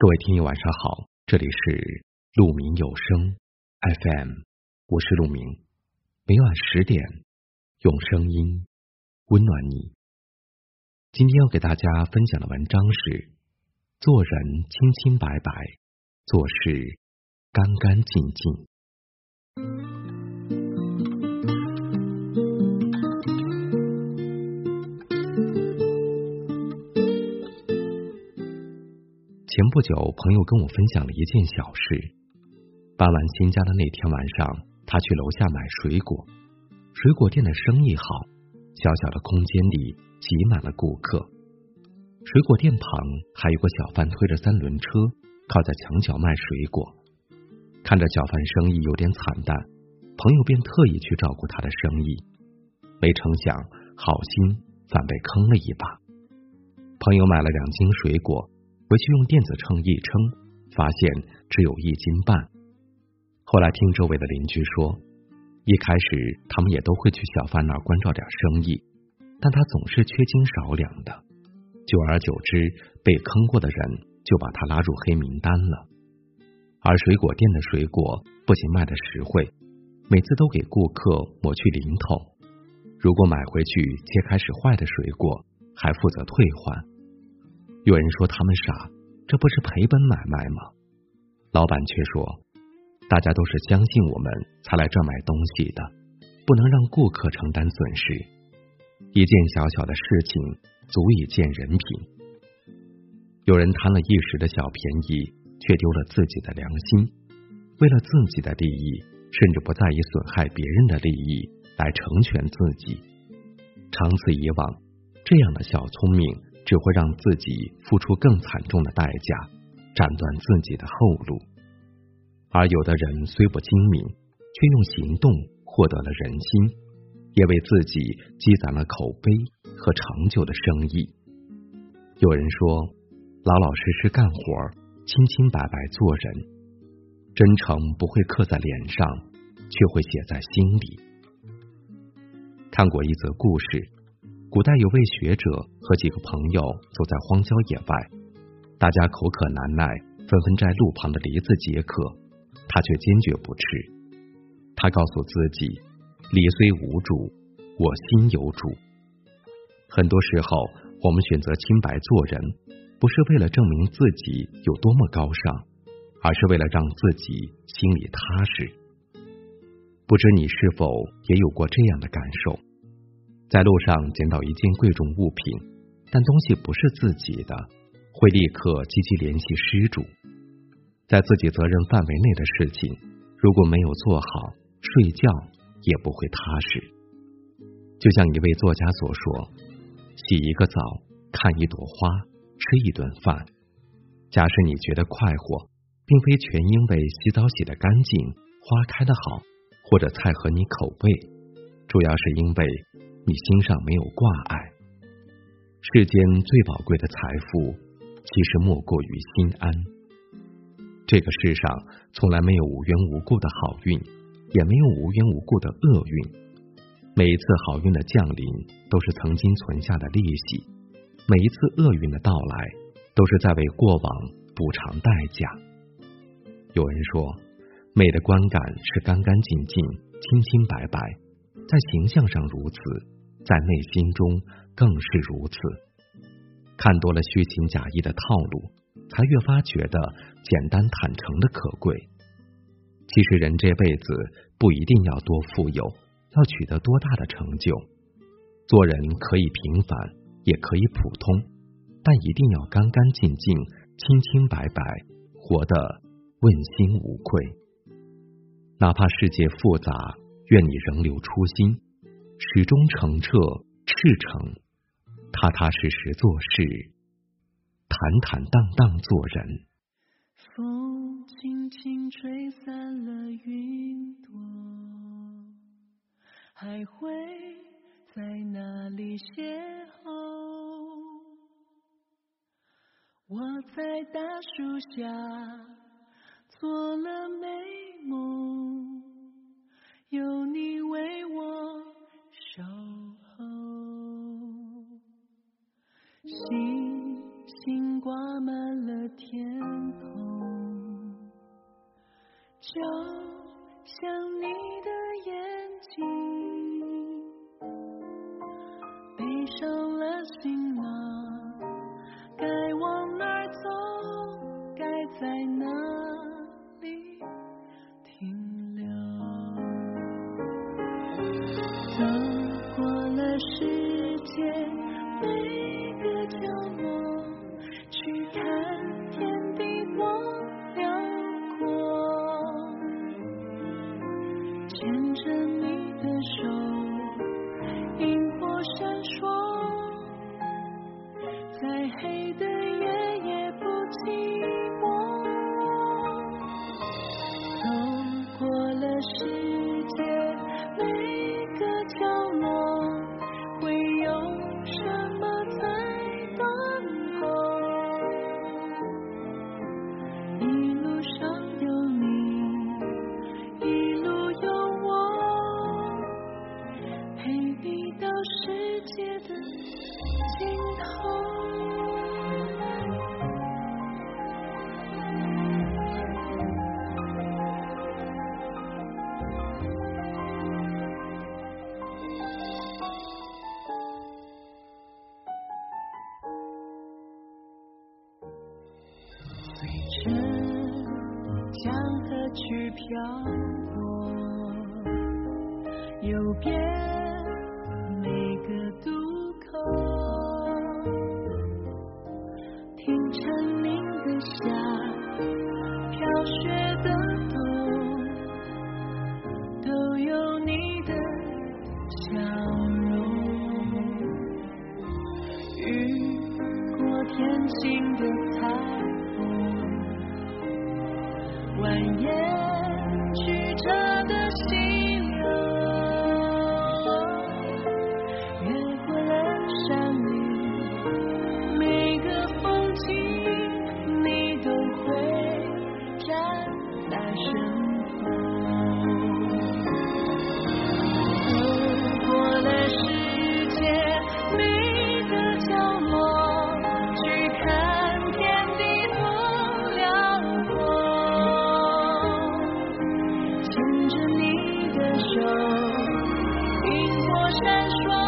各位听友晚上好，这里是鹿鸣有声 FM，我是鹿鸣，每晚十点用声音温暖你。今天要给大家分享的文章是：做人清清白白，做事干干净净。前不久，朋友跟我分享了一件小事。搬完新家的那天晚上，他去楼下买水果。水果店的生意好，小小的空间里挤满了顾客。水果店旁还有个小贩推着三轮车，靠在墙角卖水果。看着小贩生意有点惨淡，朋友便特意去照顾他的生意。没成想，好心反被坑了一把。朋友买了两斤水果。回去用电子秤一称，发现只有一斤半。后来听周围的邻居说，一开始他们也都会去小贩那儿关照点生意，但他总是缺斤少两的。久而久之，被坑过的人就把他拉入黑名单了。而水果店的水果不仅卖的实惠，每次都给顾客抹去零头。如果买回去切开是坏的水果，还负责退换。有人说他们傻，这不是赔本买卖吗？老板却说，大家都是相信我们才来这买东西的，不能让顾客承担损失。一件小小的事情足以见人品。有人贪了一时的小便宜，却丢了自己的良心，为了自己的利益，甚至不在意损害别人的利益来成全自己。长此以往，这样的小聪明。只会让自己付出更惨重的代价，斩断自己的后路。而有的人虽不精明，却用行动获得了人心，也为自己积攒了口碑和长久的生意。有人说，老老实实干活，清清白白做人，真诚不会刻在脸上，却会写在心里。看过一则故事。古代有位学者和几个朋友走在荒郊野外，大家口渴难耐，纷纷摘路旁的梨子解渴，他却坚决不吃。他告诉自己：梨虽无主，我心有主。很多时候，我们选择清白做人，不是为了证明自己有多么高尚，而是为了让自己心里踏实。不知你是否也有过这样的感受？在路上捡到一件贵重物品，但东西不是自己的，会立刻积极联系失主。在自己责任范围内的事情，如果没有做好，睡觉也不会踏实。就像一位作家所说：“洗一个澡，看一朵花，吃一顿饭。假使你觉得快活，并非全因为洗澡洗得干净，花开得好，或者菜合你口味，主要是因为。”你心上没有挂碍，世间最宝贵的财富，其实莫过于心安。这个世上从来没有无缘无故的好运，也没有无缘无故的厄运。每一次好运的降临，都是曾经存下的利息；每一次厄运的到来，都是在为过往补偿代价。有人说，美的观感是干干净净、清清白白，在形象上如此。在内心中更是如此。看多了虚情假意的套路，才越发觉得简单坦诚的可贵。其实人这辈子不一定要多富有，要取得多大的成就。做人可以平凡，也可以普通，但一定要干干净净、清清白白，活得问心无愧。哪怕世界复杂，愿你仍留初心。始终澄澈赤诚，踏踏实实做事，坦坦荡荡做人。风轻轻吹散了云朵，还会在哪里邂逅？我在大树下做了美梦，有你上了行囊，该往哪儿走，该在哪。heyday. 去漂泊，又别。蜿蜒曲折的溪流越过了山岭每个风景你都会站在山着你的手萤火闪烁。